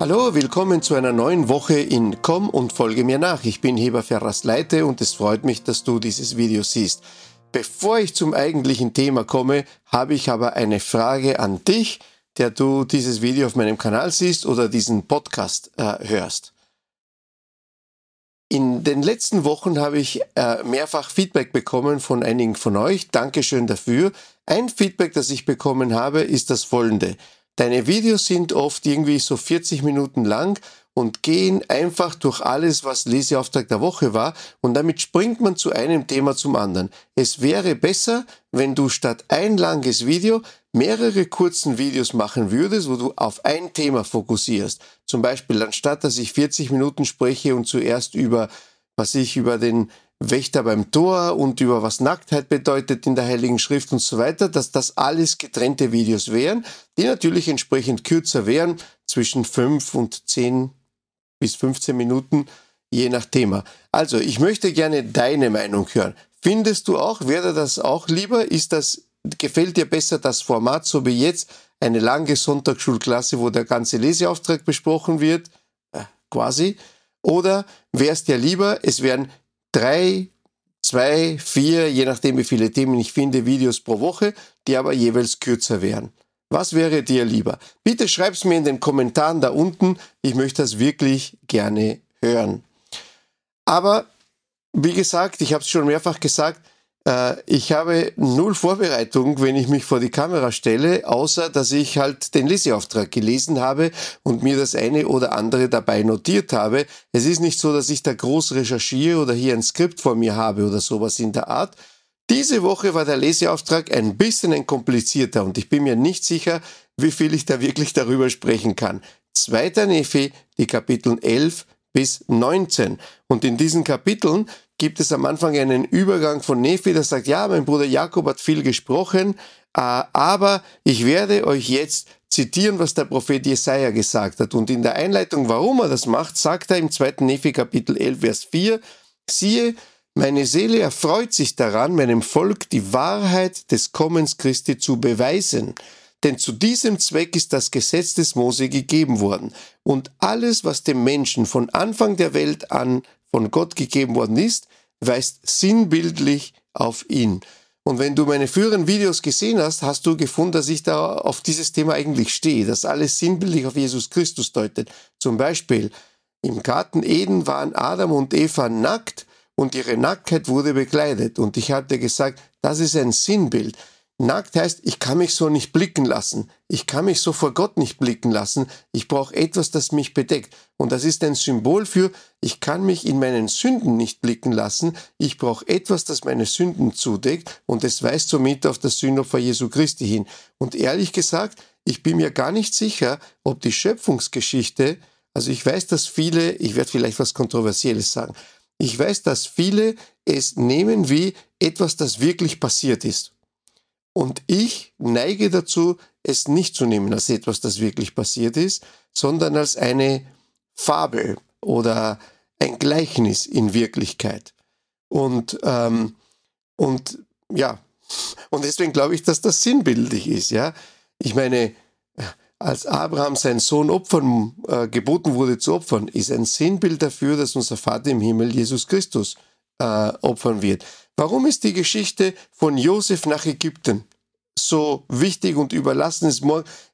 Hallo, willkommen zu einer neuen Woche in Komm und folge mir nach. Ich bin Heber Ferras Leite und es freut mich, dass du dieses Video siehst. Bevor ich zum eigentlichen Thema komme, habe ich aber eine Frage an dich, der du dieses Video auf meinem Kanal siehst oder diesen Podcast äh, hörst. In den letzten Wochen habe ich äh, mehrfach Feedback bekommen von einigen von euch. Dankeschön dafür. Ein Feedback, das ich bekommen habe, ist das folgende. Deine Videos sind oft irgendwie so 40 Minuten lang und gehen einfach durch alles, was Leseauftrag der Woche war und damit springt man zu einem Thema zum anderen. Es wäre besser, wenn du statt ein langes Video mehrere kurzen Videos machen würdest, wo du auf ein Thema fokussierst. Zum Beispiel anstatt, dass ich 40 Minuten spreche und zuerst über, was ich über den Wächter beim Tor und über was Nacktheit bedeutet in der Heiligen Schrift und so weiter, dass das alles getrennte Videos wären, die natürlich entsprechend kürzer wären, zwischen 5 und 10 bis 15 Minuten, je nach Thema. Also, ich möchte gerne deine Meinung hören. Findest du auch, wäre das auch lieber? Ist das, gefällt dir besser das Format, so wie jetzt, eine lange Sonntagsschulklasse, wo der ganze Leseauftrag besprochen wird? Äh, quasi. Oder wäre es dir lieber, es wären drei, zwei, vier, je nachdem wie viele Themen ich finde, Videos pro Woche, die aber jeweils kürzer wären. Was wäre dir lieber? Bitte schreib's mir in den Kommentaren da unten. Ich möchte das wirklich gerne hören. Aber wie gesagt, ich habe es schon mehrfach gesagt, äh, ich habe null Vorbereitung, wenn ich mich vor die Kamera stelle, außer dass ich halt den Leseauftrag gelesen habe und mir das eine oder andere dabei notiert habe. Es ist nicht so, dass ich da groß recherchiere oder hier ein Skript vor mir habe oder sowas in der Art. Diese Woche war der Leseauftrag ein bisschen ein komplizierter und ich bin mir nicht sicher, wie viel ich da wirklich darüber sprechen kann. Zweiter Nephi, die Kapitel 11 bis 19. Und in diesen Kapiteln gibt es am Anfang einen Übergang von Nephi, der sagt, ja, mein Bruder Jakob hat viel gesprochen, äh, aber ich werde euch jetzt zitieren, was der Prophet Jesaja gesagt hat. Und in der Einleitung, warum er das macht, sagt er im zweiten Nephi Kapitel 11, Vers 4, siehe, meine Seele erfreut sich daran, meinem Volk die Wahrheit des Kommens Christi zu beweisen. Denn zu diesem Zweck ist das Gesetz des Mose gegeben worden. Und alles, was dem Menschen von Anfang der Welt an von Gott gegeben worden ist, weist sinnbildlich auf ihn. Und wenn du meine früheren Videos gesehen hast, hast du gefunden, dass ich da auf dieses Thema eigentlich stehe, dass alles sinnbildlich auf Jesus Christus deutet. Zum Beispiel im Garten Eden waren Adam und Eva nackt und ihre Nacktheit wurde bekleidet. Und ich hatte gesagt, das ist ein Sinnbild. Nackt heißt, ich kann mich so nicht blicken lassen. Ich kann mich so vor Gott nicht blicken lassen. Ich brauche etwas, das mich bedeckt. Und das ist ein Symbol für, ich kann mich in meinen Sünden nicht blicken lassen. Ich brauche etwas, das meine Sünden zudeckt. Und es weist somit auf das Sündopfer Jesu Christi hin. Und ehrlich gesagt, ich bin mir gar nicht sicher, ob die Schöpfungsgeschichte, also ich weiß, dass viele, ich werde vielleicht was Kontroversielles sagen, ich weiß, dass viele es nehmen wie etwas, das wirklich passiert ist. Und ich neige dazu, es nicht zu nehmen als etwas, das wirklich passiert ist, sondern als eine Fabel oder ein Gleichnis in Wirklichkeit. Und, ähm, und ja, und deswegen glaube ich, dass das sinnbildlich ist. Ja, ich meine, als Abraham seinen Sohn opfern, äh, geboten wurde zu opfern, ist ein Sinnbild dafür, dass unser Vater im Himmel Jesus Christus äh, opfern wird. Warum ist die Geschichte von Josef nach Ägypten so wichtig und überlassen? Es,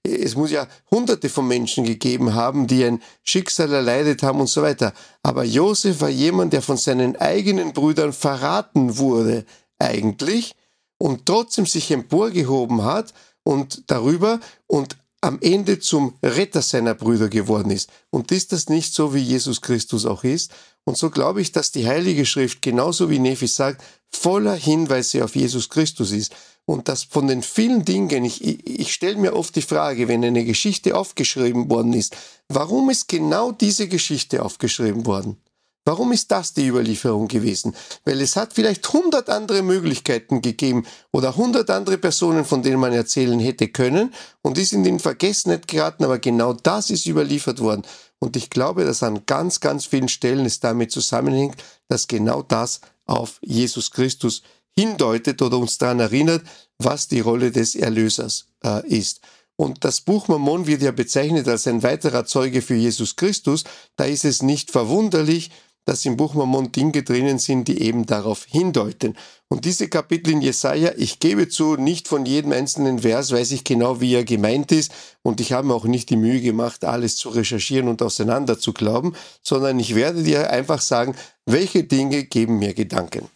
es muss ja hunderte von Menschen gegeben haben, die ein Schicksal erleidet haben und so weiter. Aber Josef war jemand, der von seinen eigenen Brüdern verraten wurde, eigentlich, und trotzdem sich emporgehoben hat und darüber und am Ende zum Retter seiner Brüder geworden ist. Und ist das nicht so, wie Jesus Christus auch ist? Und so glaube ich, dass die Heilige Schrift, genauso wie Nephi sagt, voller Hinweise auf Jesus Christus ist. Und dass von den vielen Dingen, ich, ich stelle mir oft die Frage, wenn eine Geschichte aufgeschrieben worden ist, warum ist genau diese Geschichte aufgeschrieben worden? Warum ist das die Überlieferung gewesen? Weil es hat vielleicht hundert andere Möglichkeiten gegeben oder hundert andere Personen, von denen man erzählen hätte können und die sind in Vergessenheit geraten, aber genau das ist überliefert worden. Und ich glaube, dass an ganz, ganz vielen Stellen es damit zusammenhängt, dass genau das auf Jesus Christus hindeutet oder uns daran erinnert, was die Rolle des Erlösers äh, ist. Und das Buch Mormon wird ja bezeichnet als ein weiterer Zeuge für Jesus Christus. Da ist es nicht verwunderlich, dass im Buch Mormon Dinge drinnen sind, die eben darauf hindeuten. Und diese Kapitel in Jesaja, ich gebe zu, nicht von jedem einzelnen Vers weiß ich genau, wie er gemeint ist. Und ich habe mir auch nicht die Mühe gemacht, alles zu recherchieren und auseinander zu glauben, sondern ich werde dir einfach sagen, welche Dinge geben mir Gedanken.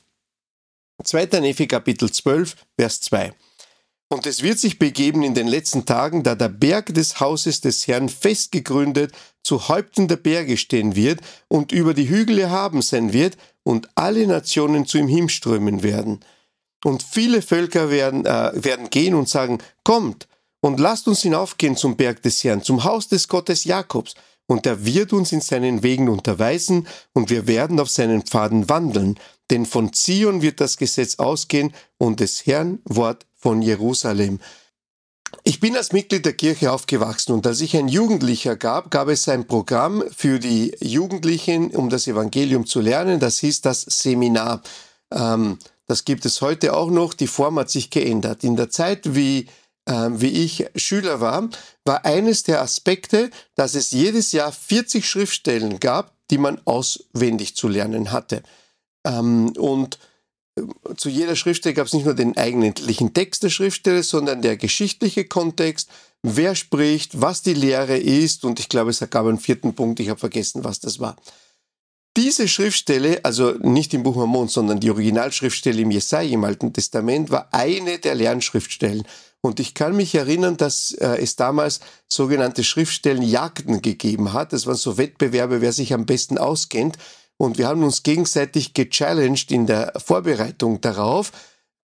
2. Nephi Kapitel 12, Vers 2. Und es wird sich begeben in den letzten Tagen, da der Berg des Hauses des Herrn festgegründet zu Häupten der Berge stehen wird und über die Hügel erhaben sein wird und alle Nationen zu ihm hinströmen werden. Und viele Völker werden, äh, werden gehen und sagen, kommt und lasst uns hinaufgehen zum Berg des Herrn, zum Haus des Gottes Jakobs, und er wird uns in seinen Wegen unterweisen, und wir werden auf seinen Pfaden wandeln, denn von Zion wird das Gesetz ausgehen und des Herrn Wort von Jerusalem. Ich bin als Mitglied der Kirche aufgewachsen und als ich ein Jugendlicher gab, gab es ein Programm für die Jugendlichen, um das Evangelium zu lernen. Das hieß das Seminar. Ähm, das gibt es heute auch noch. Die Form hat sich geändert. In der Zeit, wie, äh, wie ich Schüler war, war eines der Aspekte, dass es jedes Jahr 40 Schriftstellen gab, die man auswendig zu lernen hatte. Ähm, und zu jeder Schriftstelle gab es nicht nur den eigentlichen Text der Schriftstelle, sondern der geschichtliche Kontext, wer spricht, was die Lehre ist und ich glaube, es gab einen vierten Punkt, ich habe vergessen, was das war. Diese Schriftstelle, also nicht im Buch Mormon, sondern die Originalschriftstelle im Jesaja im Alten Testament, war eine der Lernschriftstellen. Und ich kann mich erinnern, dass äh, es damals sogenannte Schriftstellenjagden gegeben hat. Das waren so Wettbewerbe, wer sich am besten auskennt. Und wir haben uns gegenseitig gechallenged in der Vorbereitung darauf,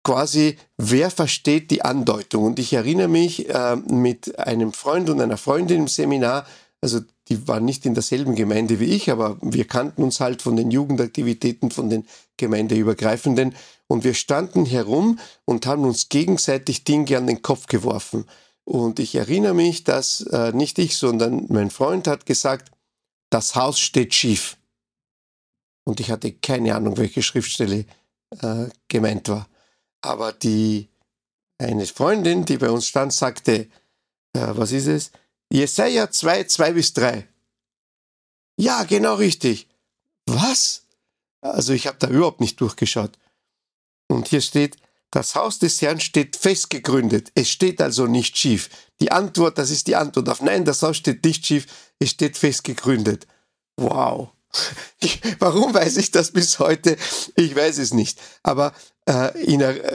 quasi, wer versteht die Andeutung. Und ich erinnere mich äh, mit einem Freund und einer Freundin im Seminar, also die waren nicht in derselben Gemeinde wie ich, aber wir kannten uns halt von den Jugendaktivitäten, von den gemeindeübergreifenden. Und wir standen herum und haben uns gegenseitig Dinge an den Kopf geworfen. Und ich erinnere mich, dass äh, nicht ich, sondern mein Freund hat gesagt, das Haus steht schief und ich hatte keine Ahnung, welche Schriftstelle äh, gemeint war. Aber die eine Freundin, die bei uns stand, sagte, äh, was ist es? Jesaja 2, 2 bis 3. Ja, genau richtig. Was? Also ich habe da überhaupt nicht durchgeschaut. Und hier steht, das Haus des Herrn steht fest gegründet. Es steht also nicht schief. Die Antwort, das ist die Antwort auf Nein, das Haus steht nicht schief. Es steht fest gegründet. Wow. Warum weiß ich das bis heute? Ich weiß es nicht. Aber äh,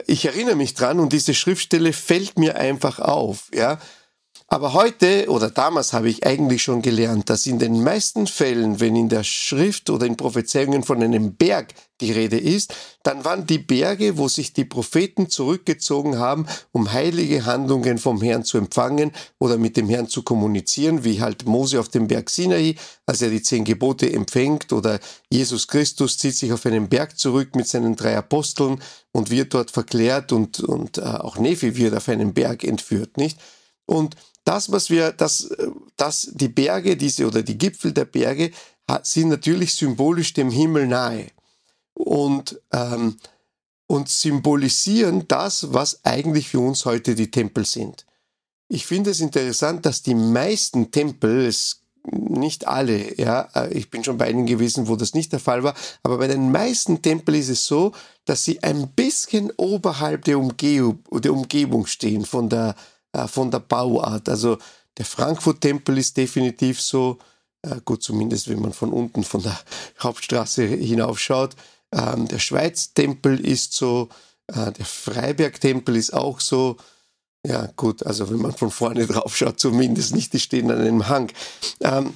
ich erinnere mich dran und diese Schriftstelle fällt mir einfach auf. Ja, aber heute oder damals habe ich eigentlich schon gelernt, dass in den meisten Fällen, wenn in der Schrift oder in Prophezeiungen von einem Berg die Rede ist, dann waren die Berge, wo sich die Propheten zurückgezogen haben, um heilige Handlungen vom Herrn zu empfangen oder mit dem Herrn zu kommunizieren, wie halt Mose auf dem Berg Sinai, als er die zehn Gebote empfängt, oder Jesus Christus zieht sich auf einen Berg zurück mit seinen drei Aposteln und wird dort verklärt und, und äh, auch Nephi wird auf einen Berg entführt, nicht? Und das, was wir, das, das, die Berge, diese oder die Gipfel der Berge sind natürlich symbolisch dem Himmel nahe und, ähm, und symbolisieren das, was eigentlich für uns heute die Tempel sind. Ich finde es interessant, dass die meisten Tempel, nicht alle, ja, äh, ich bin schon bei einigen gewesen, wo das nicht der Fall war, aber bei den meisten Tempeln ist es so, dass sie ein bisschen oberhalb der, Umge der Umgebung stehen, von der, äh, von der Bauart. Also der Frankfurt-Tempel ist definitiv so, äh, gut, zumindest wenn man von unten von der Hauptstraße hinaufschaut. Ähm, der Schweiz-Tempel ist so, äh, der Freiberg-Tempel ist auch so. Ja, gut, also wenn man von vorne drauf schaut, zumindest nicht, die stehen an einem Hang. Ähm,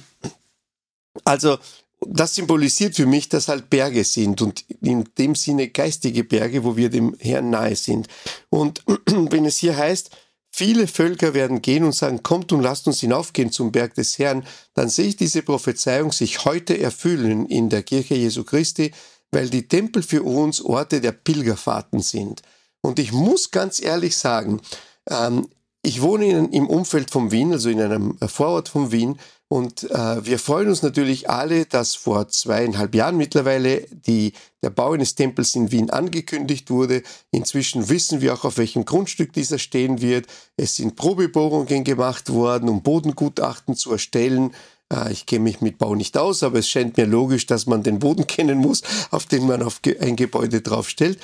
also, das symbolisiert für mich, dass halt Berge sind und in dem Sinne geistige Berge, wo wir dem Herrn nahe sind. Und wenn es hier heißt, Viele Völker werden gehen und sagen, kommt und lasst uns hinaufgehen zum Berg des Herrn, dann sehe ich diese Prophezeiung sich heute erfüllen in der Kirche Jesu Christi, weil die Tempel für uns Orte der Pilgerfahrten sind. Und ich muss ganz ehrlich sagen, ähm, ich wohne in, im Umfeld von Wien, also in einem Vorort von Wien. Und äh, wir freuen uns natürlich alle, dass vor zweieinhalb Jahren mittlerweile die, der Bau eines Tempels in Wien angekündigt wurde. Inzwischen wissen wir auch, auf welchem Grundstück dieser stehen wird. Es sind Probebohrungen gemacht worden, um Bodengutachten zu erstellen. Äh, ich kenne mich mit Bau nicht aus, aber es scheint mir logisch, dass man den Boden kennen muss, auf den man auf ein Gebäude draufstellt.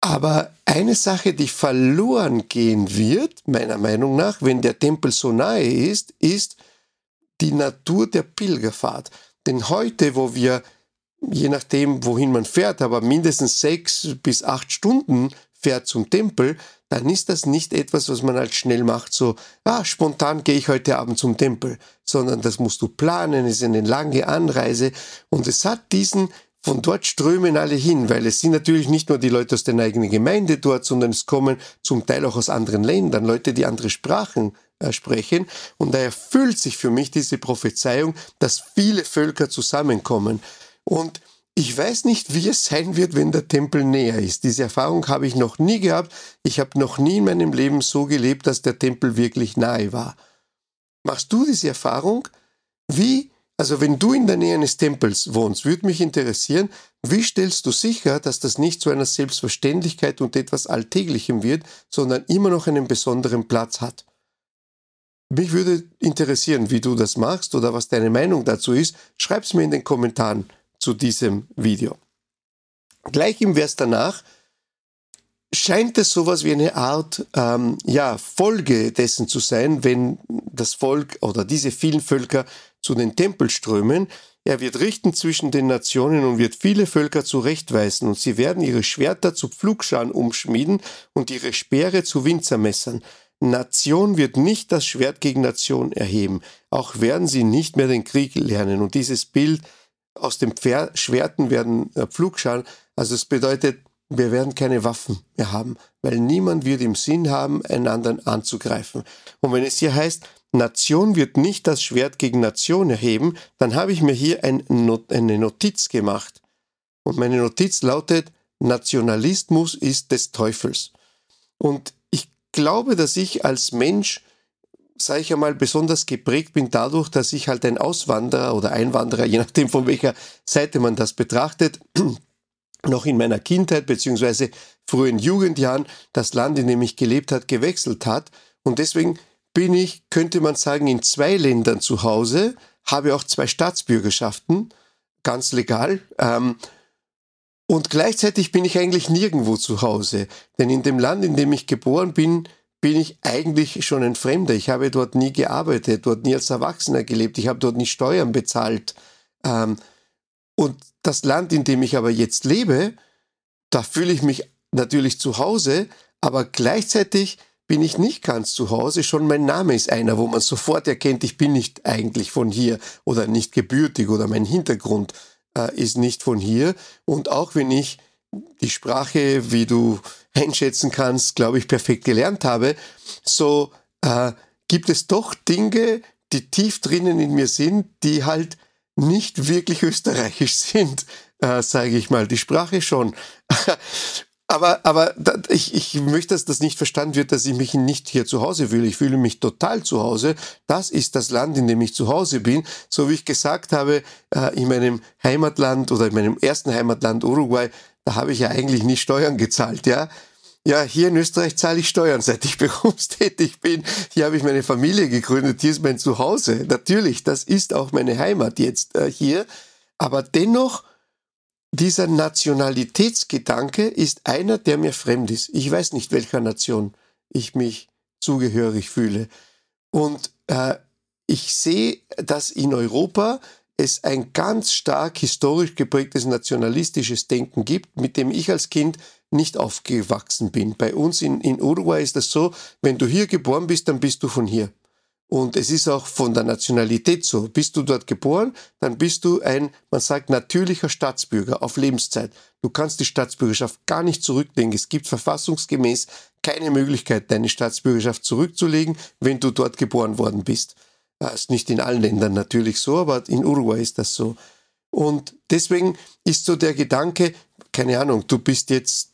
Aber eine Sache, die verloren gehen wird, meiner Meinung nach, wenn der Tempel so nahe ist, ist die Natur der Pilgerfahrt. Denn heute, wo wir, je nachdem, wohin man fährt, aber mindestens sechs bis acht Stunden fährt zum Tempel, dann ist das nicht etwas, was man halt schnell macht, so, ah, spontan gehe ich heute Abend zum Tempel, sondern das musst du planen, es ist eine lange Anreise und es hat diesen von dort strömen alle hin, weil es sind natürlich nicht nur die Leute aus der eigenen Gemeinde dort, sondern es kommen zum Teil auch aus anderen Ländern, Leute, die andere Sprachen sprechen. Und da erfüllt sich für mich diese Prophezeiung, dass viele Völker zusammenkommen. Und ich weiß nicht, wie es sein wird, wenn der Tempel näher ist. Diese Erfahrung habe ich noch nie gehabt. Ich habe noch nie in meinem Leben so gelebt, dass der Tempel wirklich nahe war. Machst du diese Erfahrung? Wie also wenn du in der Nähe eines Tempels wohnst, würde mich interessieren, wie stellst du sicher, dass das nicht zu einer Selbstverständlichkeit und etwas Alltäglichem wird, sondern immer noch einen besonderen Platz hat? Mich würde interessieren, wie du das machst oder was deine Meinung dazu ist. Schreib's mir in den Kommentaren zu diesem Video. Gleich im Vers danach scheint es sowas wie eine Art ähm, ja, Folge dessen zu sein, wenn das Volk oder diese vielen Völker zu den Tempelströmen. Er wird richten zwischen den Nationen und wird viele Völker zurechtweisen, und sie werden ihre Schwerter zu Pflugscharen umschmieden und ihre Speere zu Winzermessern. Nation wird nicht das Schwert gegen Nation erheben, auch werden sie nicht mehr den Krieg lernen. Und dieses Bild aus den Schwerten werden äh, Pflugscharen, also es bedeutet, wir werden keine Waffen mehr haben, weil niemand wird im Sinn haben, einander anzugreifen. Und wenn es hier heißt, Nation wird nicht das Schwert gegen Nation erheben, dann habe ich mir hier ein Not eine Notiz gemacht. Und meine Notiz lautet, Nationalismus ist des Teufels. Und glaube, dass ich als Mensch, sage ich einmal, besonders geprägt bin dadurch, dass ich halt ein Auswanderer oder Einwanderer, je nachdem von welcher Seite man das betrachtet, noch in meiner Kindheit beziehungsweise frühen Jugendjahren das Land, in dem ich gelebt hat, gewechselt hat. Und deswegen bin ich, könnte man sagen, in zwei Ländern zu Hause, habe auch zwei Staatsbürgerschaften, ganz legal. Ähm, und gleichzeitig bin ich eigentlich nirgendwo zu Hause. Denn in dem Land, in dem ich geboren bin, bin ich eigentlich schon ein Fremder. Ich habe dort nie gearbeitet, dort nie als Erwachsener gelebt, ich habe dort nie Steuern bezahlt. Ähm, und das Land, in dem ich aber jetzt lebe, da fühle ich mich natürlich zu Hause, aber gleichzeitig bin ich nicht ganz zu Hause, schon mein Name ist einer, wo man sofort erkennt, ich bin nicht eigentlich von hier oder nicht gebürtig oder mein Hintergrund äh, ist nicht von hier. Und auch wenn ich die Sprache, wie du einschätzen kannst, glaube ich, perfekt gelernt habe, so äh, gibt es doch Dinge, die tief drinnen in mir sind, die halt nicht wirklich österreichisch sind, äh, sage ich mal. Die Sprache schon. Aber, aber ich, ich möchte, dass das nicht verstanden wird, dass ich mich nicht hier zu Hause fühle. Ich fühle mich total zu Hause. Das ist das Land, in dem ich zu Hause bin. So wie ich gesagt habe, äh, in meinem Heimatland oder in meinem ersten Heimatland Uruguay, da habe ich ja eigentlich nie Steuern gezahlt, ja. Ja, hier in Österreich zahle ich Steuern, seit ich berufstätig bin. Hier habe ich meine Familie gegründet, hier ist mein Zuhause. Natürlich, das ist auch meine Heimat jetzt äh, hier. Aber dennoch dieser Nationalitätsgedanke ist einer, der mir fremd ist. Ich weiß nicht, welcher Nation ich mich zugehörig fühle. Und äh, ich sehe, dass in Europa es ein ganz stark historisch geprägtes nationalistisches Denken gibt, mit dem ich als Kind nicht aufgewachsen bin. Bei uns in, in Uruguay ist das so, wenn du hier geboren bist, dann bist du von hier. Und es ist auch von der Nationalität so. Bist du dort geboren, dann bist du ein, man sagt, natürlicher Staatsbürger auf Lebenszeit. Du kannst die Staatsbürgerschaft gar nicht zurücklegen. Es gibt verfassungsgemäß keine Möglichkeit, deine Staatsbürgerschaft zurückzulegen, wenn du dort geboren worden bist. Das ist nicht in allen Ländern natürlich so, aber in Uruguay ist das so. Und deswegen ist so der Gedanke, keine Ahnung, du bist jetzt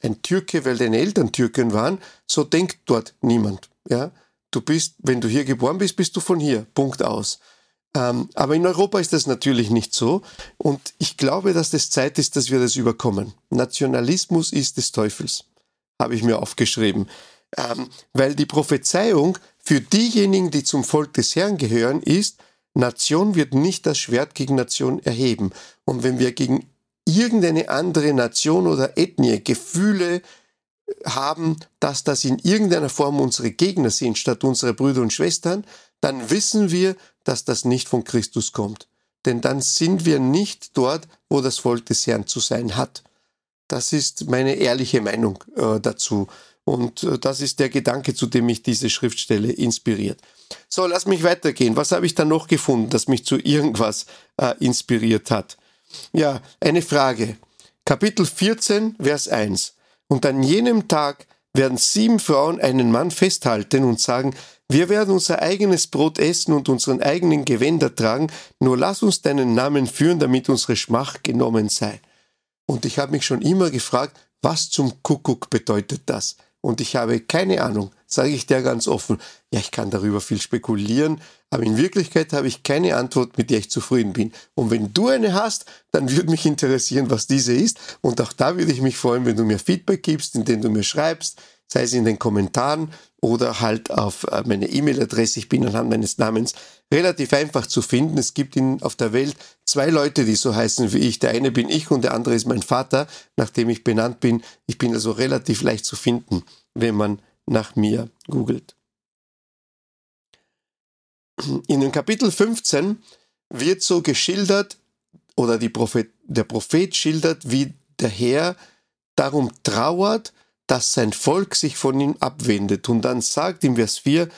ein Türke, weil deine Eltern Türken waren. So denkt dort niemand. Ja, du bist, wenn du hier geboren bist, bist du von hier. Punkt aus. Ähm, aber in Europa ist das natürlich nicht so. Und ich glaube, dass es Zeit ist, dass wir das überkommen. Nationalismus ist des Teufels, habe ich mir aufgeschrieben. Ähm, weil die Prophezeiung für diejenigen, die zum Volk des Herrn gehören, ist, Nation wird nicht das Schwert gegen Nation erheben. Und wenn wir gegen irgendeine andere Nation oder Ethnie Gefühle haben, dass das in irgendeiner Form unsere Gegner sind, statt unsere Brüder und Schwestern, dann wissen wir, dass das nicht von Christus kommt. Denn dann sind wir nicht dort, wo das Volk des Herrn zu sein hat. Das ist meine ehrliche Meinung äh, dazu. Und äh, das ist der Gedanke, zu dem mich diese Schriftstelle inspiriert. So, lass mich weitergehen. Was habe ich dann noch gefunden, das mich zu irgendwas äh, inspiriert hat? Ja, eine Frage. Kapitel 14, Vers 1. Und an jenem Tag werden sieben Frauen einen Mann festhalten und sagen, wir werden unser eigenes Brot essen und unseren eigenen Gewänder tragen, nur lass uns deinen Namen führen, damit unsere Schmach genommen sei. Und ich habe mich schon immer gefragt, was zum Kuckuck bedeutet das? Und ich habe keine Ahnung, sage ich dir ganz offen. Ja, ich kann darüber viel spekulieren, aber in Wirklichkeit habe ich keine Antwort, mit der ich zufrieden bin. Und wenn du eine hast, dann würde mich interessieren, was diese ist. Und auch da würde ich mich freuen, wenn du mir Feedback gibst, indem du mir schreibst, sei es in den Kommentaren oder halt auf äh, meine E-Mail-Adresse. Ich bin anhand meines Namens relativ einfach zu finden. Es gibt in, auf der Welt zwei Leute, die so heißen wie ich. Der eine bin ich und der andere ist mein Vater, nachdem ich benannt bin. Ich bin also relativ leicht zu finden, wenn man nach mir googelt. In dem Kapitel 15 wird so geschildert, oder Prophet, der Prophet schildert, wie der Herr darum trauert, dass sein Volk sich von ihm abwendet. Und dann sagt im Vers 4,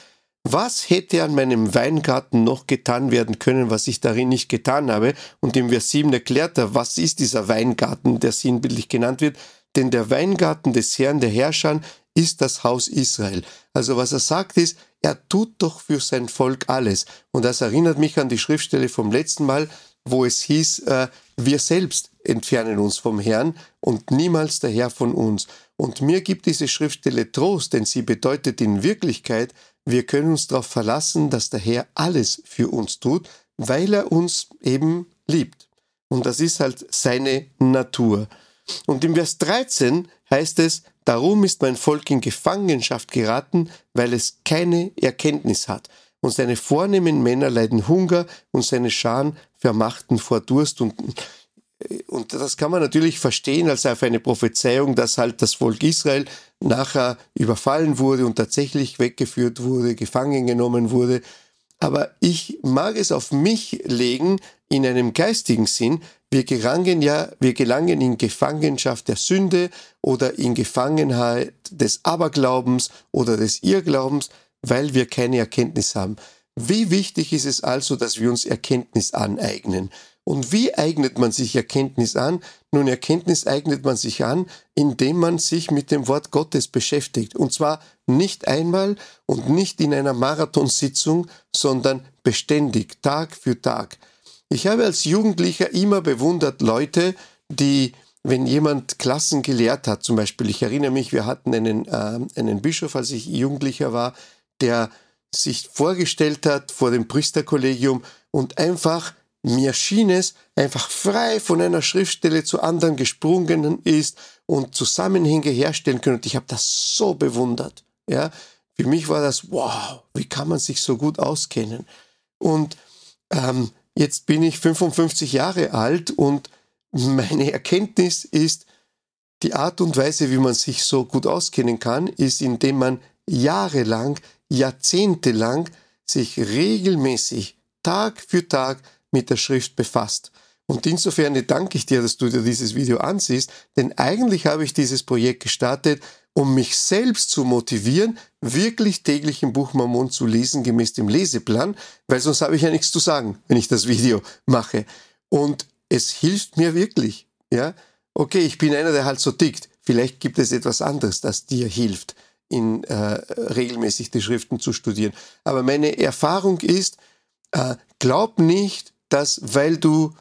was hätte an meinem Weingarten noch getan werden können, was ich darin nicht getan habe? Und im Vers 7 erklärt er, was ist dieser Weingarten, der sinnbildlich genannt wird? Denn der Weingarten des Herrn, der Herrscher, ist das Haus Israel. Also was er sagt ist, er tut doch für sein Volk alles. Und das erinnert mich an die Schriftstelle vom letzten Mal, wo es hieß, äh, wir selbst entfernen uns vom Herrn und niemals der Herr von uns. Und mir gibt diese Schriftstelle Trost, denn sie bedeutet in Wirklichkeit, wir können uns darauf verlassen, dass der Herr alles für uns tut, weil er uns eben liebt. Und das ist halt seine Natur. Und im Vers 13 heißt es, darum ist mein Volk in Gefangenschaft geraten, weil es keine Erkenntnis hat. Und seine vornehmen Männer leiden Hunger und seine Scharen vermachten vor Durst und und das kann man natürlich verstehen als auf eine Prophezeiung, dass halt das Volk Israel nachher überfallen wurde und tatsächlich weggeführt wurde, gefangen genommen wurde. Aber ich mag es auf mich legen in einem geistigen Sinn. Wir gelangen ja, wir gelangen in Gefangenschaft der Sünde oder in Gefangenheit des Aberglaubens oder des Irrglaubens, weil wir keine Erkenntnis haben. Wie wichtig ist es also, dass wir uns Erkenntnis aneignen? Und wie eignet man sich Erkenntnis an? Nun, Erkenntnis eignet man sich an, indem man sich mit dem Wort Gottes beschäftigt. Und zwar nicht einmal und nicht in einer Marathonsitzung, sondern beständig, Tag für Tag. Ich habe als Jugendlicher immer bewundert Leute, die, wenn jemand Klassen gelehrt hat, zum Beispiel, ich erinnere mich, wir hatten einen, äh, einen Bischof, als ich Jugendlicher war, der sich vorgestellt hat vor dem Priesterkollegium und einfach mir schien es, einfach frei von einer Schriftstelle zu anderen gesprungen ist und Zusammenhänge herstellen können. Und ich habe das so bewundert. Ja, für mich war das, wow, wie kann man sich so gut auskennen? Und ähm, jetzt bin ich 55 Jahre alt und meine Erkenntnis ist, die Art und Weise, wie man sich so gut auskennen kann, ist, indem man jahrelang, jahrzehntelang sich regelmäßig, Tag für Tag mit der Schrift befasst. Und insofern danke ich dir, dass du dir dieses Video ansiehst, denn eigentlich habe ich dieses Projekt gestartet, um mich selbst zu motivieren, wirklich täglich im Buch Mammon zu lesen, gemäß dem Leseplan, weil sonst habe ich ja nichts zu sagen, wenn ich das Video mache. Und es hilft mir wirklich. Ja, okay, ich bin einer, der halt so tickt. Vielleicht gibt es etwas anderes, das dir hilft, in äh, regelmäßig die Schriften zu studieren. Aber meine Erfahrung ist, äh, glaub nicht, dass weil du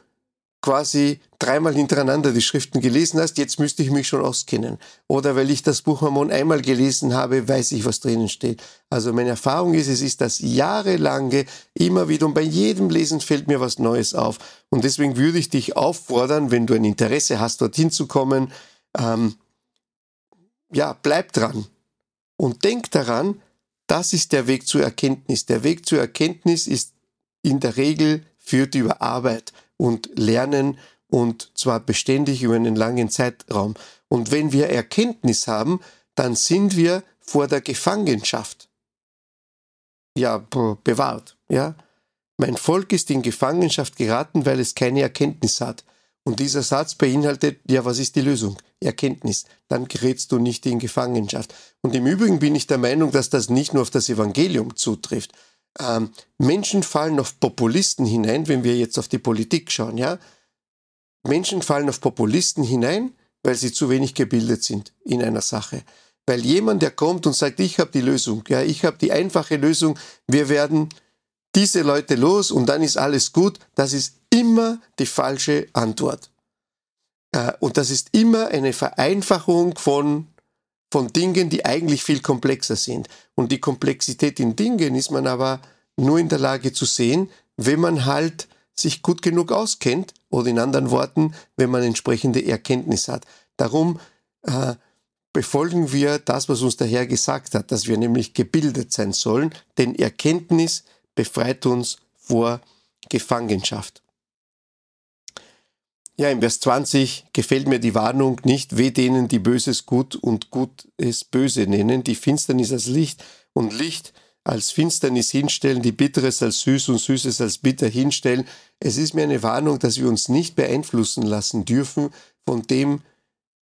quasi dreimal hintereinander die Schriften gelesen hast, jetzt müsste ich mich schon auskennen. Oder weil ich das Buch Mormon einmal gelesen habe, weiß ich, was drinnen steht. Also meine Erfahrung ist, es ist das jahrelange, immer wieder und bei jedem Lesen fällt mir was Neues auf. Und deswegen würde ich dich auffordern, wenn du ein Interesse hast, dorthin zu kommen, ähm, ja, bleib dran. Und denk daran, das ist der Weg zur Erkenntnis. Der Weg zur Erkenntnis ist in der Regel führt über Arbeit und Lernen und zwar beständig über einen langen Zeitraum. Und wenn wir Erkenntnis haben, dann sind wir vor der Gefangenschaft. Ja, bewahrt, ja. Mein Volk ist in Gefangenschaft geraten, weil es keine Erkenntnis hat. Und dieser Satz beinhaltet, ja, was ist die Lösung? Erkenntnis. Dann gerätst du nicht in Gefangenschaft. Und im Übrigen bin ich der Meinung, dass das nicht nur auf das Evangelium zutrifft. Ähm, Menschen fallen auf Populisten hinein, wenn wir jetzt auf die Politik schauen, ja. Menschen fallen auf Populisten hinein, weil sie zu wenig gebildet sind in einer Sache. Weil jemand, der kommt und sagt, ich habe die Lösung, ja, ich habe die einfache Lösung, wir werden diese Leute los und dann ist alles gut, das ist immer die falsche Antwort. Äh, und das ist immer eine Vereinfachung von, von Dingen, die eigentlich viel komplexer sind. Und die Komplexität in Dingen ist man aber nur in der Lage zu sehen, wenn man halt sich gut genug auskennt oder in anderen Worten, wenn man entsprechende Erkenntnis hat. Darum äh, befolgen wir das, was uns der Herr gesagt hat, dass wir nämlich gebildet sein sollen, denn Erkenntnis befreit uns vor Gefangenschaft. Ja, im Vers 20 gefällt mir die Warnung nicht, weh denen, die Böses gut und Gutes böse nennen, die Finsternis als Licht und Licht als Finsternis hinstellen, die Bitteres als süß und Süßes als bitter hinstellen. Es ist mir eine Warnung, dass wir uns nicht beeinflussen lassen dürfen von dem,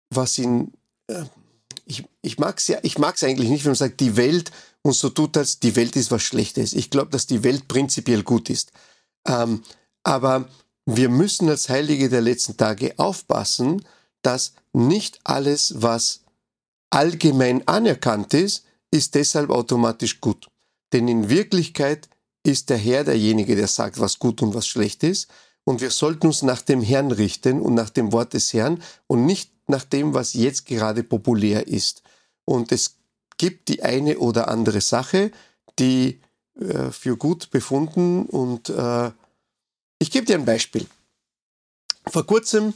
was in, äh, ich, ich mag es ja, ich mag es eigentlich nicht, wenn man sagt, die Welt und so tut das, die Welt ist was Schlechtes. Ich glaube, dass die Welt prinzipiell gut ist. Ähm, aber wir müssen als Heilige der letzten Tage aufpassen, dass nicht alles, was allgemein anerkannt ist, ist deshalb automatisch gut. Denn in Wirklichkeit ist der Herr derjenige, der sagt, was gut und was schlecht ist. Und wir sollten uns nach dem Herrn richten und nach dem Wort des Herrn und nicht nach dem, was jetzt gerade populär ist. Und es gibt die eine oder andere Sache, die äh, für gut befunden und äh, ich gebe dir ein Beispiel. Vor kurzem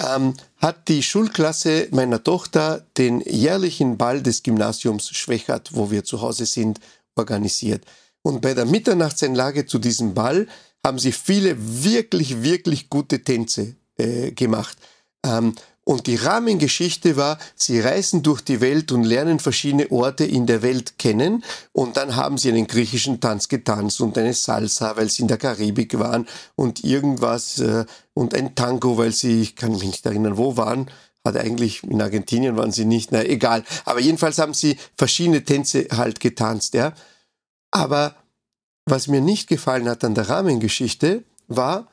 ähm, hat die Schulklasse meiner Tochter den jährlichen Ball des Gymnasiums Schwächert, wo wir zu Hause sind, organisiert. Und bei der Mitternachtseinlage zu diesem Ball haben sie viele wirklich, wirklich gute Tänze äh, gemacht. Ähm, und die Rahmengeschichte war, sie reisen durch die Welt und lernen verschiedene Orte in der Welt kennen. Und dann haben sie einen griechischen Tanz getanzt und eine Salsa, weil sie in der Karibik waren und irgendwas äh, und ein Tango, weil sie, ich kann mich nicht erinnern, wo waren. Hat eigentlich in Argentinien waren sie nicht, na egal. Aber jedenfalls haben sie verschiedene Tänze halt getanzt, ja. Aber was mir nicht gefallen hat an der Rahmengeschichte war,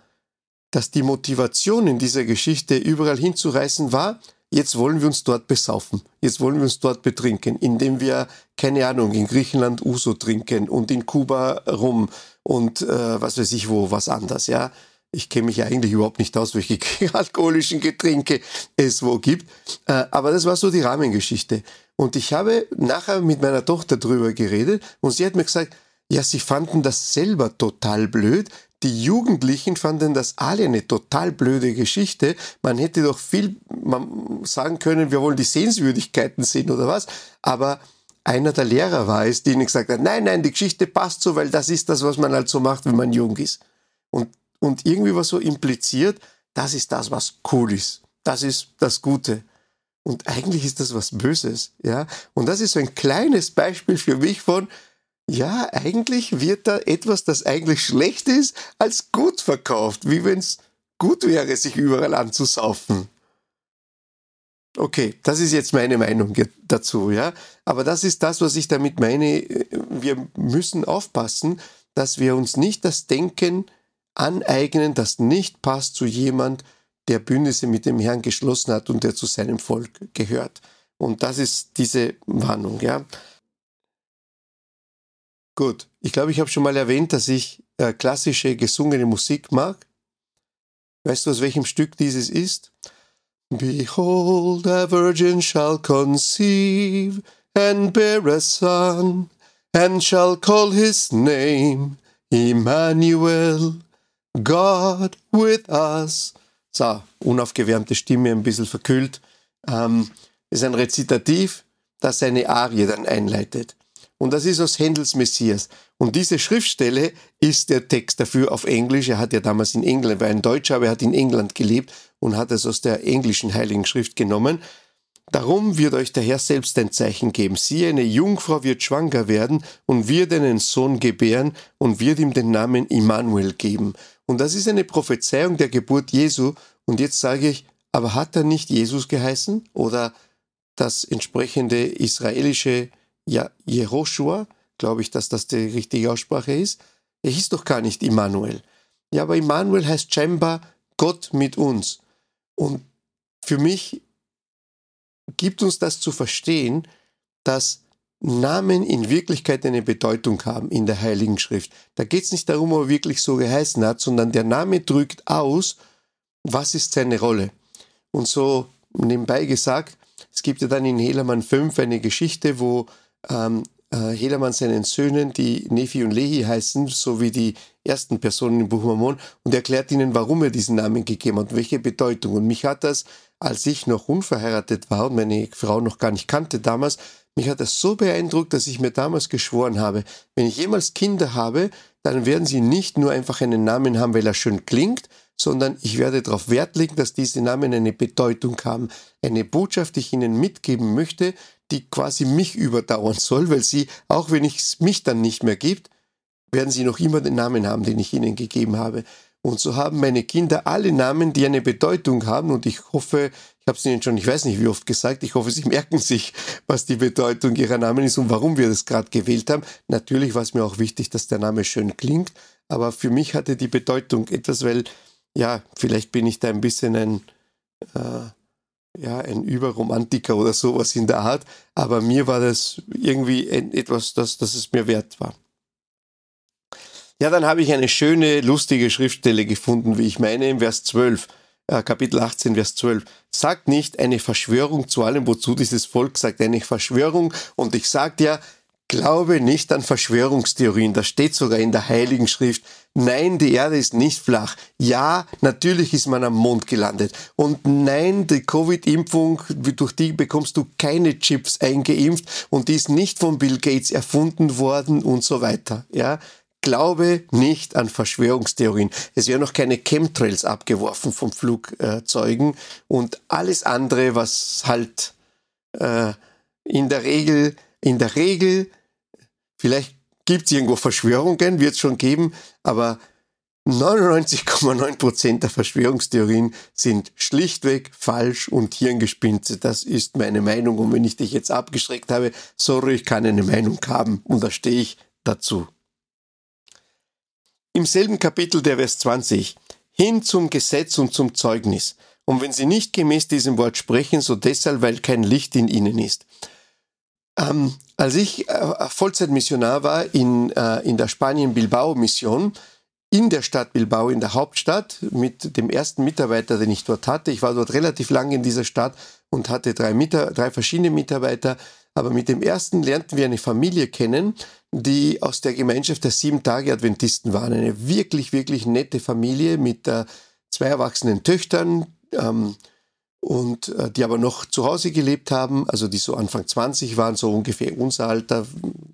dass die Motivation in dieser Geschichte überall hinzureißen war, jetzt wollen wir uns dort besaufen, jetzt wollen wir uns dort betrinken, indem wir, keine Ahnung, in Griechenland Uso trinken und in Kuba rum und äh, was weiß ich wo, was anders, ja. Ich kenne mich eigentlich überhaupt nicht aus, welche alkoholischen Getränke es wo gibt. Äh, aber das war so die Rahmengeschichte. Und ich habe nachher mit meiner Tochter drüber geredet und sie hat mir gesagt, ja, sie fanden das selber total blöd, die Jugendlichen fanden das alle eine total blöde Geschichte. Man hätte doch viel sagen können, wir wollen die Sehenswürdigkeiten sehen oder was. Aber einer der Lehrer war es, die ihnen gesagt hat, nein, nein, die Geschichte passt so, weil das ist das, was man halt so macht, wenn man jung ist. Und, und irgendwie war so impliziert, das ist das, was cool ist. Das ist das Gute. Und eigentlich ist das was Böses, ja. Und das ist so ein kleines Beispiel für mich von, ja, eigentlich wird da etwas, das eigentlich schlecht ist, als gut verkauft, wie wenn es gut wäre, sich überall anzusaufen. Okay, das ist jetzt meine Meinung dazu, ja. Aber das ist das, was ich damit meine. Wir müssen aufpassen, dass wir uns nicht das Denken aneignen, das nicht passt zu jemand, der Bündnisse mit dem Herrn geschlossen hat und der zu seinem Volk gehört. Und das ist diese Warnung, ja. Gut, ich glaube, ich habe schon mal erwähnt, dass ich äh, klassische gesungene Musik mag. Weißt du, aus welchem Stück dieses ist? Behold, a virgin shall conceive and bear a son, and shall call his name Emmanuel, God with us. So, unaufgewärmte Stimme, ein bisschen verkühlt. Ähm, ist ein Rezitativ, das eine Arie dann einleitet. Und das ist aus Händels Messias. Und diese Schriftstelle ist der Text dafür auf Englisch. Er hat ja damals in England, war ein Deutscher, aber er hat in England gelebt und hat es aus der englischen Heiligen Schrift genommen. Darum wird euch der Herr selbst ein Zeichen geben. Siehe, eine Jungfrau wird schwanger werden und wird einen Sohn gebären und wird ihm den Namen Immanuel geben. Und das ist eine Prophezeiung der Geburt Jesu. Und jetzt sage ich, aber hat er nicht Jesus geheißen? Oder das entsprechende israelische ja, Jehoshua? Glaube ich, dass das die richtige Aussprache ist. Er hieß doch gar nicht Immanuel. Ja, aber Immanuel heißt scheinbar Gott mit uns. Und für mich gibt uns das zu verstehen, dass Namen in Wirklichkeit eine Bedeutung haben in der Heiligen Schrift. Da geht es nicht darum, ob er wirklich so geheißen hat, sondern der Name drückt aus, was ist seine Rolle. Und so nebenbei gesagt, es gibt ja dann in Helaman 5 eine Geschichte, wo ähm, äh, Helaman seinen Söhnen, die Nephi und Lehi heißen, so wie die ersten Personen im Buch Mormon, und erklärt ihnen, warum er diesen Namen gegeben hat und welche Bedeutung. Und mich hat das als ich noch unverheiratet war und meine Frau noch gar nicht kannte damals, mich hat das so beeindruckt, dass ich mir damals geschworen habe, wenn ich jemals Kinder habe, dann werden sie nicht nur einfach einen Namen haben, weil er schön klingt, sondern ich werde darauf Wert legen, dass diese Namen eine Bedeutung haben, eine Botschaft, die ich ihnen mitgeben möchte, die quasi mich überdauern soll, weil sie, auch wenn es mich dann nicht mehr gibt, werden sie noch immer den Namen haben, den ich ihnen gegeben habe. Und so haben meine Kinder alle Namen, die eine Bedeutung haben. Und ich hoffe, ich habe es Ihnen schon, ich weiß nicht wie oft gesagt, ich hoffe, Sie merken sich, was die Bedeutung Ihrer Namen ist und warum wir das gerade gewählt haben. Natürlich war es mir auch wichtig, dass der Name schön klingt. Aber für mich hatte die Bedeutung etwas, weil, ja, vielleicht bin ich da ein bisschen ein, äh, ja, ein Überromantiker oder sowas in der Art. Aber mir war das irgendwie etwas, das, das es mir wert war. Ja, dann habe ich eine schöne, lustige Schriftstelle gefunden, wie ich meine, im Vers 12, äh, Kapitel 18, Vers 12. Sagt nicht eine Verschwörung zu allem, wozu dieses Volk sagt, eine Verschwörung. Und ich sage dir, glaube nicht an Verschwörungstheorien. Das steht sogar in der Heiligen Schrift. Nein, die Erde ist nicht flach. Ja, natürlich ist man am Mond gelandet. Und nein, die Covid-Impfung, durch die bekommst du keine Chips eingeimpft und die ist nicht von Bill Gates erfunden worden und so weiter. Ja, glaube nicht an Verschwörungstheorien. Es werden noch keine Chemtrails abgeworfen vom Flugzeugen und alles andere, was halt äh, in der Regel, in der Regel, vielleicht gibt es irgendwo Verschwörungen, wird es schon geben, aber 99,9% der Verschwörungstheorien sind schlichtweg falsch und Hirngespinste. Das ist meine Meinung. Und wenn ich dich jetzt abgeschreckt habe, sorry, ich kann eine Meinung haben und da stehe ich dazu. Im selben Kapitel der Vers 20, hin zum Gesetz und zum Zeugnis. Und wenn sie nicht gemäß diesem Wort sprechen, so deshalb, weil kein Licht in ihnen ist. Ähm, als ich äh, Vollzeitmissionar war in, äh, in der Spanien-Bilbao-Mission, in der Stadt Bilbao, in der Hauptstadt, mit dem ersten Mitarbeiter, den ich dort hatte. Ich war dort relativ lange in dieser Stadt und hatte drei, Mita drei verschiedene Mitarbeiter. Aber mit dem ersten lernten wir eine Familie kennen, die aus der Gemeinschaft der Sieben-Tage-Adventisten waren. Eine wirklich, wirklich nette Familie mit äh, zwei erwachsenen Töchtern ähm, und äh, die aber noch zu Hause gelebt haben, also die so Anfang 20 waren, so ungefähr unser Alter,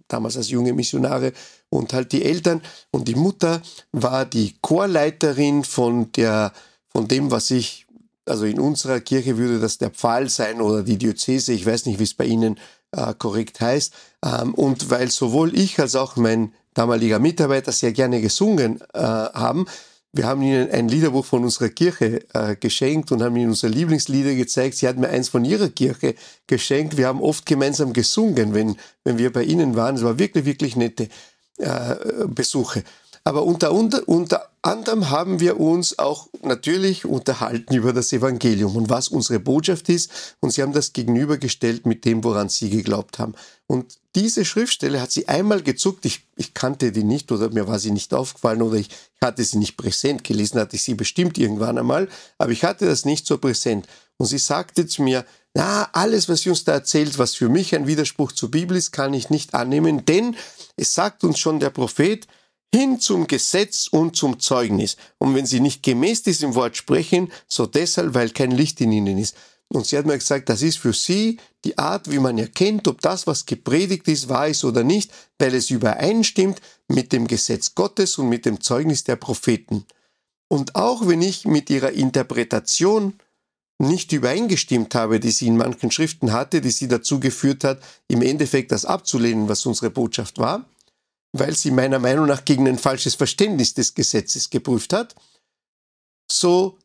damals als junge Missionare und halt die Eltern. Und die Mutter war die Chorleiterin von der, von dem, was ich, also in unserer Kirche würde das der Pfahl sein oder die Diözese, ich weiß nicht, wie es bei Ihnen äh, korrekt heißt. Ähm, und weil sowohl ich als auch mein damaliger Mitarbeiter sehr gerne gesungen äh, haben, wir haben ihnen ein Liederbuch von unserer Kirche äh, geschenkt und haben ihnen unsere Lieblingslieder gezeigt. Sie hatten mir eins von ihrer Kirche geschenkt. Wir haben oft gemeinsam gesungen, wenn, wenn wir bei ihnen waren. Es war wirklich, wirklich nette äh, Besuche. Aber unter, unter, unter anderem haben wir uns auch natürlich unterhalten über das Evangelium und was unsere Botschaft ist. Und sie haben das gegenübergestellt mit dem, woran sie geglaubt haben. Und diese Schriftstelle hat sie einmal gezuckt. Ich, ich kannte die nicht oder mir war sie nicht aufgefallen oder ich hatte sie nicht präsent. Gelesen hatte ich sie bestimmt irgendwann einmal, aber ich hatte das nicht so präsent. Und sie sagte zu mir, na, alles, was sie uns da erzählt, was für mich ein Widerspruch zur Bibel ist, kann ich nicht annehmen, denn es sagt uns schon der Prophet, hin zum Gesetz und zum Zeugnis. Und wenn sie nicht gemäß diesem Wort sprechen, so deshalb, weil kein Licht in ihnen ist. Und sie hat mir gesagt, das ist für sie die Art, wie man erkennt, ob das, was gepredigt ist, wahr ist oder nicht, weil es übereinstimmt mit dem Gesetz Gottes und mit dem Zeugnis der Propheten. Und auch wenn ich mit ihrer Interpretation nicht übereingestimmt habe, die sie in manchen Schriften hatte, die sie dazu geführt hat, im Endeffekt das abzulehnen, was unsere Botschaft war, weil sie meiner Meinung nach gegen ein falsches Verständnis des Gesetzes geprüft hat, so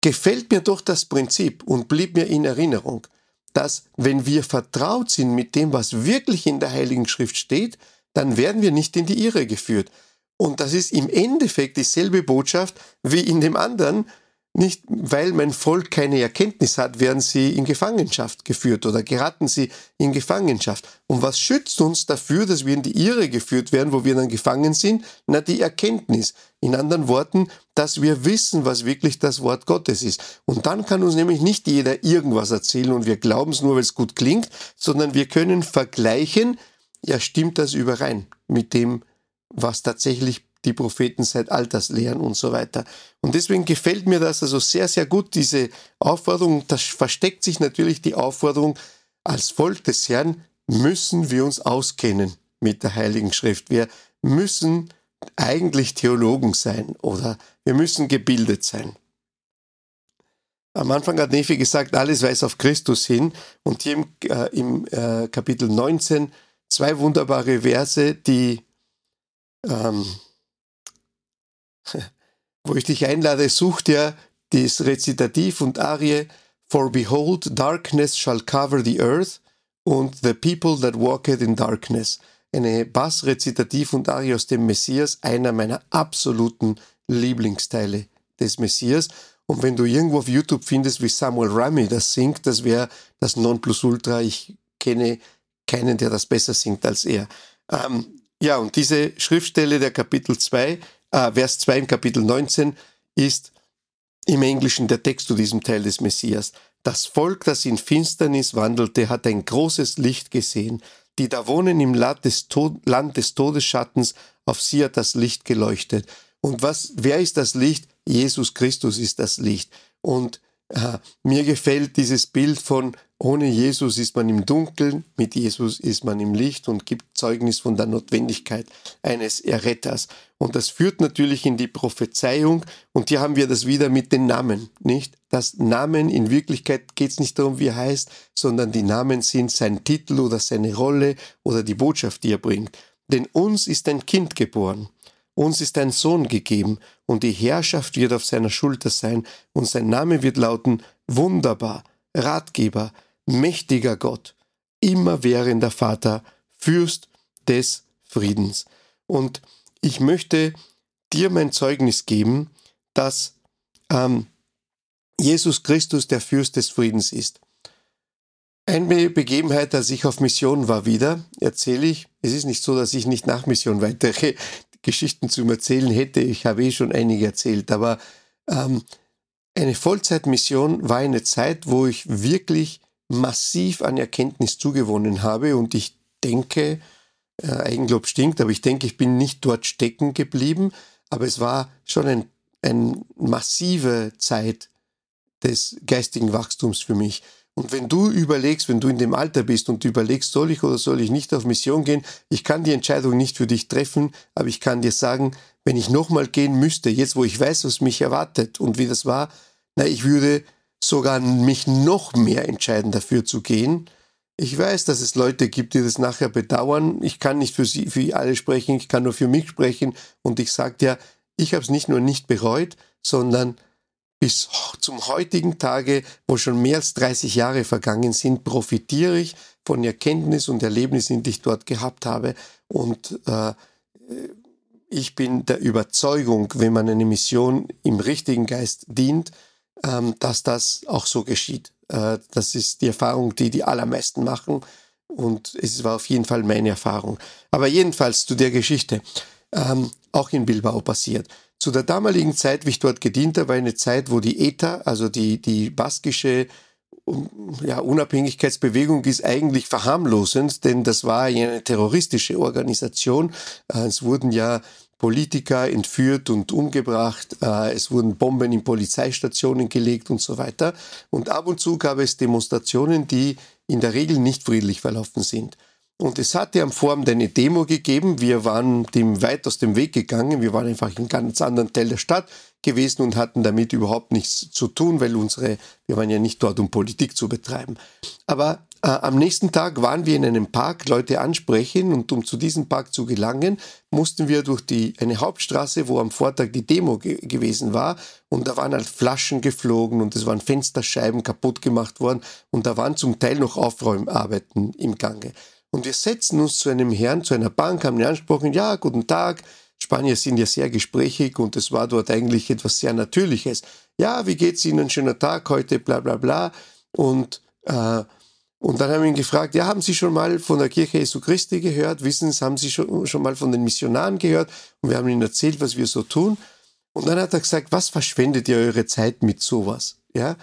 gefällt mir doch das Prinzip und blieb mir in Erinnerung, dass wenn wir vertraut sind mit dem, was wirklich in der Heiligen Schrift steht, dann werden wir nicht in die Irre geführt. Und das ist im Endeffekt dieselbe Botschaft wie in dem anderen, nicht, weil mein Volk keine Erkenntnis hat, werden sie in Gefangenschaft geführt oder geraten sie in Gefangenschaft. Und was schützt uns dafür, dass wir in die Irre geführt werden, wo wir dann gefangen sind? Na, die Erkenntnis. In anderen Worten, dass wir wissen, was wirklich das Wort Gottes ist. Und dann kann uns nämlich nicht jeder irgendwas erzählen und wir glauben es nur, weil es gut klingt, sondern wir können vergleichen, ja, stimmt das überein mit dem, was tatsächlich die Propheten seit Alters lehren und so weiter. Und deswegen gefällt mir das also sehr, sehr gut, diese Aufforderung. Da versteckt sich natürlich die Aufforderung, als Volk des Herrn müssen wir uns auskennen mit der Heiligen Schrift. Wir müssen eigentlich Theologen sein oder wir müssen gebildet sein. Am Anfang hat Nephi gesagt, alles weist auf Christus hin. Und hier im, äh, im äh, Kapitel 19 zwei wunderbare Verse, die ähm, wo ich dich einlade, such dir das Rezitativ und Arie For behold, darkness shall cover the earth und the people that walketh in darkness. Eine Bass-Rezitativ und Arie aus dem Messias, einer meiner absoluten Lieblingsteile des Messias. Und wenn du irgendwo auf YouTube findest, wie Samuel Rami das singt, das wäre das Nonplusultra. Ich kenne keinen, der das besser singt als er. Ähm, ja, und diese Schriftstelle der Kapitel 2 äh, Vers 2 im Kapitel 19 ist im Englischen der Text zu diesem Teil des Messias. Das Volk, das in Finsternis wandelte, hat ein großes Licht gesehen. Die da wohnen im Land des, Tod Land des Todesschattens, auf sie hat das Licht geleuchtet. Und was, wer ist das Licht? Jesus Christus ist das Licht. Und äh, mir gefällt dieses Bild von ohne Jesus ist man im Dunkeln, mit Jesus ist man im Licht und gibt Zeugnis von der Notwendigkeit eines Erretters. Und das führt natürlich in die Prophezeiung und hier haben wir das wieder mit den Namen, nicht? Das Namen, in Wirklichkeit geht es nicht darum, wie er heißt, sondern die Namen sind sein Titel oder seine Rolle oder die Botschaft, die er bringt. Denn uns ist ein Kind geboren, uns ist ein Sohn gegeben und die Herrschaft wird auf seiner Schulter sein und sein Name wird lauten Wunderbar, Ratgeber, mächtiger Gott, immerwährender Vater, Fürst des Friedens. Und ich möchte dir mein Zeugnis geben, dass ähm, Jesus Christus der Fürst des Friedens ist. Eine Begebenheit, als ich auf Mission war wieder, erzähle ich. Es ist nicht so, dass ich nicht nach Mission weitere Geschichten zu erzählen hätte. Ich habe eh schon einige erzählt. Aber ähm, eine Vollzeitmission war eine Zeit, wo ich wirklich massiv an Erkenntnis zugewonnen habe und ich denke, äh, Eigenlob stinkt, aber ich denke, ich bin nicht dort stecken geblieben, aber es war schon ein, eine massive Zeit des geistigen Wachstums für mich. Und wenn du überlegst, wenn du in dem Alter bist und überlegst, soll ich oder soll ich nicht auf Mission gehen, ich kann die Entscheidung nicht für dich treffen, aber ich kann dir sagen, wenn ich nochmal gehen müsste, jetzt wo ich weiß, was mich erwartet und wie das war, na, ich würde sogar mich noch mehr entscheiden, dafür zu gehen. Ich weiß, dass es Leute gibt, die das nachher bedauern. Ich kann nicht für sie, für alle sprechen, ich kann nur für mich sprechen. Und ich sage dir, ich habe es nicht nur nicht bereut, sondern bis zum heutigen Tage, wo schon mehr als 30 Jahre vergangen sind, profitiere ich von Erkenntnis und Erlebnissen, die ich dort gehabt habe. Und äh, ich bin der Überzeugung, wenn man eine Mission im richtigen Geist dient, dass das auch so geschieht. Äh, das ist die Erfahrung, die die allermeisten machen. Und es war auf jeden Fall meine Erfahrung. Aber jedenfalls zu der Geschichte, ähm, auch in Bilbao passiert. Zu der damaligen Zeit, wie ich dort gedient habe, war eine Zeit, wo die ETA, also die, die baskische ja, Unabhängigkeitsbewegung ist eigentlich verharmlosend, denn das war eine terroristische Organisation. Äh, es wurden ja Politiker entführt und umgebracht, äh, es wurden Bomben in Polizeistationen gelegt und so weiter. Und ab und zu gab es Demonstrationen, die in der Regel nicht friedlich verlaufen sind. Und es hatte am Vorabend eine Demo gegeben. Wir waren dem weit aus dem Weg gegangen. Wir waren einfach in einem ganz anderen Teil der Stadt gewesen und hatten damit überhaupt nichts zu tun, weil unsere, wir waren ja nicht dort, um Politik zu betreiben. Aber äh, am nächsten Tag waren wir in einem Park, Leute ansprechen und um zu diesem Park zu gelangen, mussten wir durch die, eine Hauptstraße, wo am Vortag die Demo ge gewesen war und da waren halt Flaschen geflogen und es waren Fensterscheiben kaputt gemacht worden und da waren zum Teil noch Aufräumarbeiten im Gange. Und wir setzen uns zu einem Herrn, zu einer Bank, haben ihn angesprochen, ja, guten Tag, Spanier sind ja sehr gesprächig und es war dort eigentlich etwas sehr Natürliches. Ja, wie geht's Ihnen? Schöner Tag heute, bla bla bla. Und, äh, und dann haben wir ihn gefragt, ja, haben Sie schon mal von der Kirche Jesu Christi gehört? Wissen Sie, haben Sie schon, schon mal von den Missionaren gehört? Und wir haben ihnen erzählt, was wir so tun. Und dann hat er gesagt, was verschwendet ihr eure Zeit mit sowas? Ja,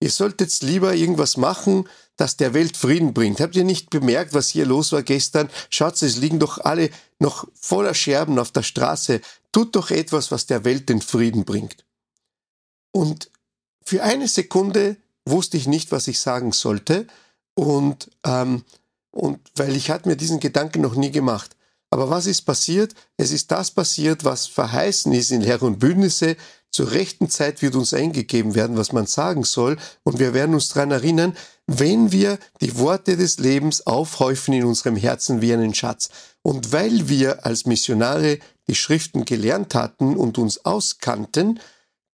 ihr solltet lieber irgendwas machen, das der Welt Frieden bringt. Habt ihr nicht bemerkt, was hier los war gestern? Schaut, es liegen doch alle noch voller Scherben auf der Straße. Tut doch etwas, was der Welt den Frieden bringt. Und für eine Sekunde wusste ich nicht, was ich sagen sollte. Und, ähm, und weil ich hatte mir diesen Gedanken noch nie gemacht. Aber was ist passiert? Es ist das passiert, was verheißen ist in Lehre und Bündnisse. Zur rechten Zeit wird uns eingegeben werden, was man sagen soll. Und wir werden uns daran erinnern, wenn wir die Worte des Lebens aufhäufen in unserem Herzen wie einen Schatz. Und weil wir als Missionare die Schriften gelernt hatten und uns auskannten,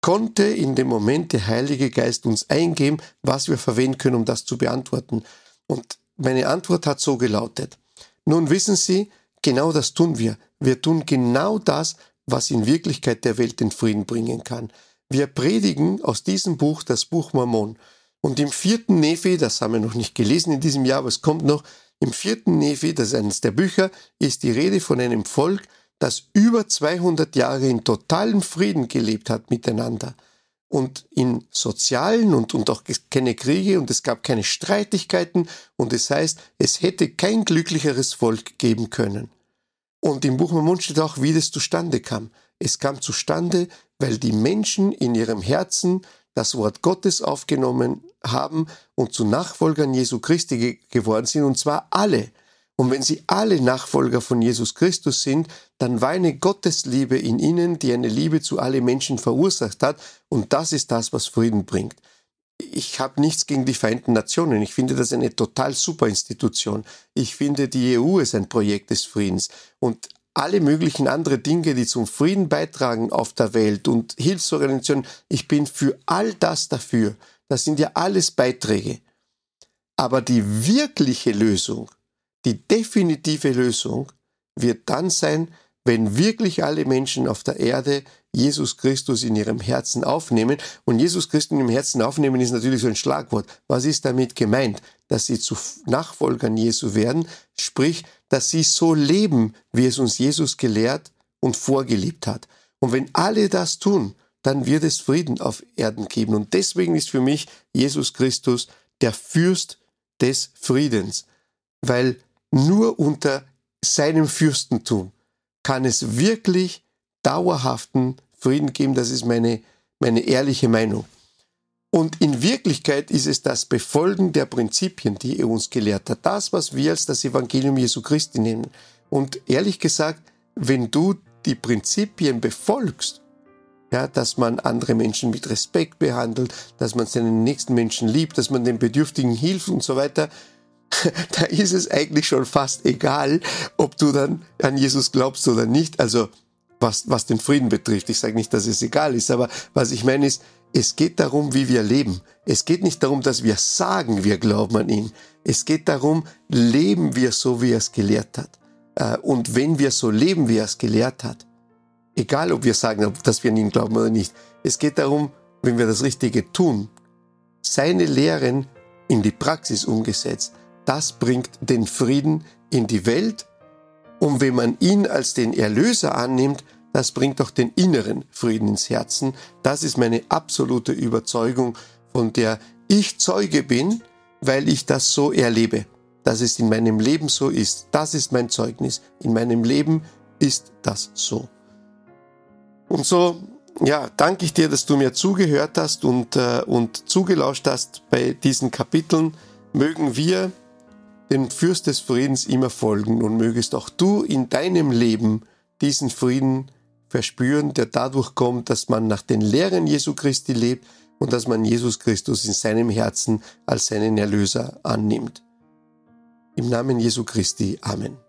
konnte in dem Moment der Heilige Geist uns eingeben, was wir verwenden können, um das zu beantworten. Und meine Antwort hat so gelautet. Nun wissen Sie, genau das tun wir. Wir tun genau das, was in Wirklichkeit der Welt den Frieden bringen kann. Wir predigen aus diesem Buch das Buch Mormon. Und im vierten Nephi, das haben wir noch nicht gelesen in diesem Jahr, aber es kommt noch, im vierten Nephi, das ist eines der Bücher, ist die Rede von einem Volk, das über 200 Jahre in totalem Frieden gelebt hat miteinander. Und in sozialen und, und auch keine Kriege und es gab keine Streitigkeiten und es heißt, es hätte kein glücklicheres Volk geben können. Und im Buch Mormon steht auch, wie das zustande kam. Es kam zustande, weil die Menschen in ihrem Herzen das Wort Gottes aufgenommen haben und zu Nachfolgern Jesu Christi geworden sind, und zwar alle. Und wenn sie alle Nachfolger von Jesus Christus sind, dann war eine Gottesliebe in ihnen, die eine Liebe zu allen Menschen verursacht hat, und das ist das, was Frieden bringt ich habe nichts gegen die Vereinten Nationen. Ich finde das eine total super Institution. Ich finde, die EU ist ein Projekt des Friedens. Und alle möglichen andere Dinge, die zum Frieden beitragen auf der Welt und Hilfsorganisationen, ich bin für all das dafür. Das sind ja alles Beiträge. Aber die wirkliche Lösung, die definitive Lösung wird dann sein, wenn wirklich alle Menschen auf der Erde Jesus Christus in ihrem Herzen aufnehmen. Und Jesus Christus in ihrem Herzen aufnehmen ist natürlich so ein Schlagwort. Was ist damit gemeint? Dass sie zu Nachfolgern Jesu werden, sprich, dass sie so leben, wie es uns Jesus gelehrt und vorgelebt hat. Und wenn alle das tun, dann wird es Frieden auf Erden geben. Und deswegen ist für mich Jesus Christus der Fürst des Friedens, weil nur unter seinem Fürstentum kann es wirklich dauerhaften Frieden geben. Das ist meine, meine ehrliche Meinung. Und in Wirklichkeit ist es das Befolgen der Prinzipien, die er uns gelehrt hat. Das, was wir als das Evangelium Jesu Christi nennen. Und ehrlich gesagt, wenn du die Prinzipien befolgst, ja, dass man andere Menschen mit Respekt behandelt, dass man seinen nächsten Menschen liebt, dass man den Bedürftigen hilft und so weiter, da ist es eigentlich schon fast egal, ob du dann an Jesus glaubst oder nicht. Also was, was den Frieden betrifft. Ich sage nicht, dass es egal ist, aber was ich meine ist, es geht darum, wie wir leben. Es geht nicht darum, dass wir sagen, wir glauben an ihn. Es geht darum, leben wir so, wie er es gelehrt hat. Äh, und wenn wir so leben, wie er es gelehrt hat, Egal, ob wir sagen, dass wir an ihn glauben oder nicht. Es geht darum, wenn wir das Richtige tun, seine Lehren in die Praxis umgesetzt, das bringt den Frieden in die Welt. Und wenn man ihn als den Erlöser annimmt, das bringt auch den inneren Frieden ins Herzen. Das ist meine absolute Überzeugung, von der ich Zeuge bin, weil ich das so erlebe, dass es in meinem Leben so ist. Das ist mein Zeugnis. In meinem Leben ist das so. Und so, ja, danke ich dir, dass du mir zugehört hast und, äh, und zugelauscht hast bei diesen Kapiteln. Mögen wir dem Fürst des Friedens immer folgen und mögest auch du in deinem Leben diesen Frieden verspüren, der dadurch kommt, dass man nach den Lehren Jesu Christi lebt und dass man Jesus Christus in seinem Herzen als seinen Erlöser annimmt. Im Namen Jesu Christi. Amen.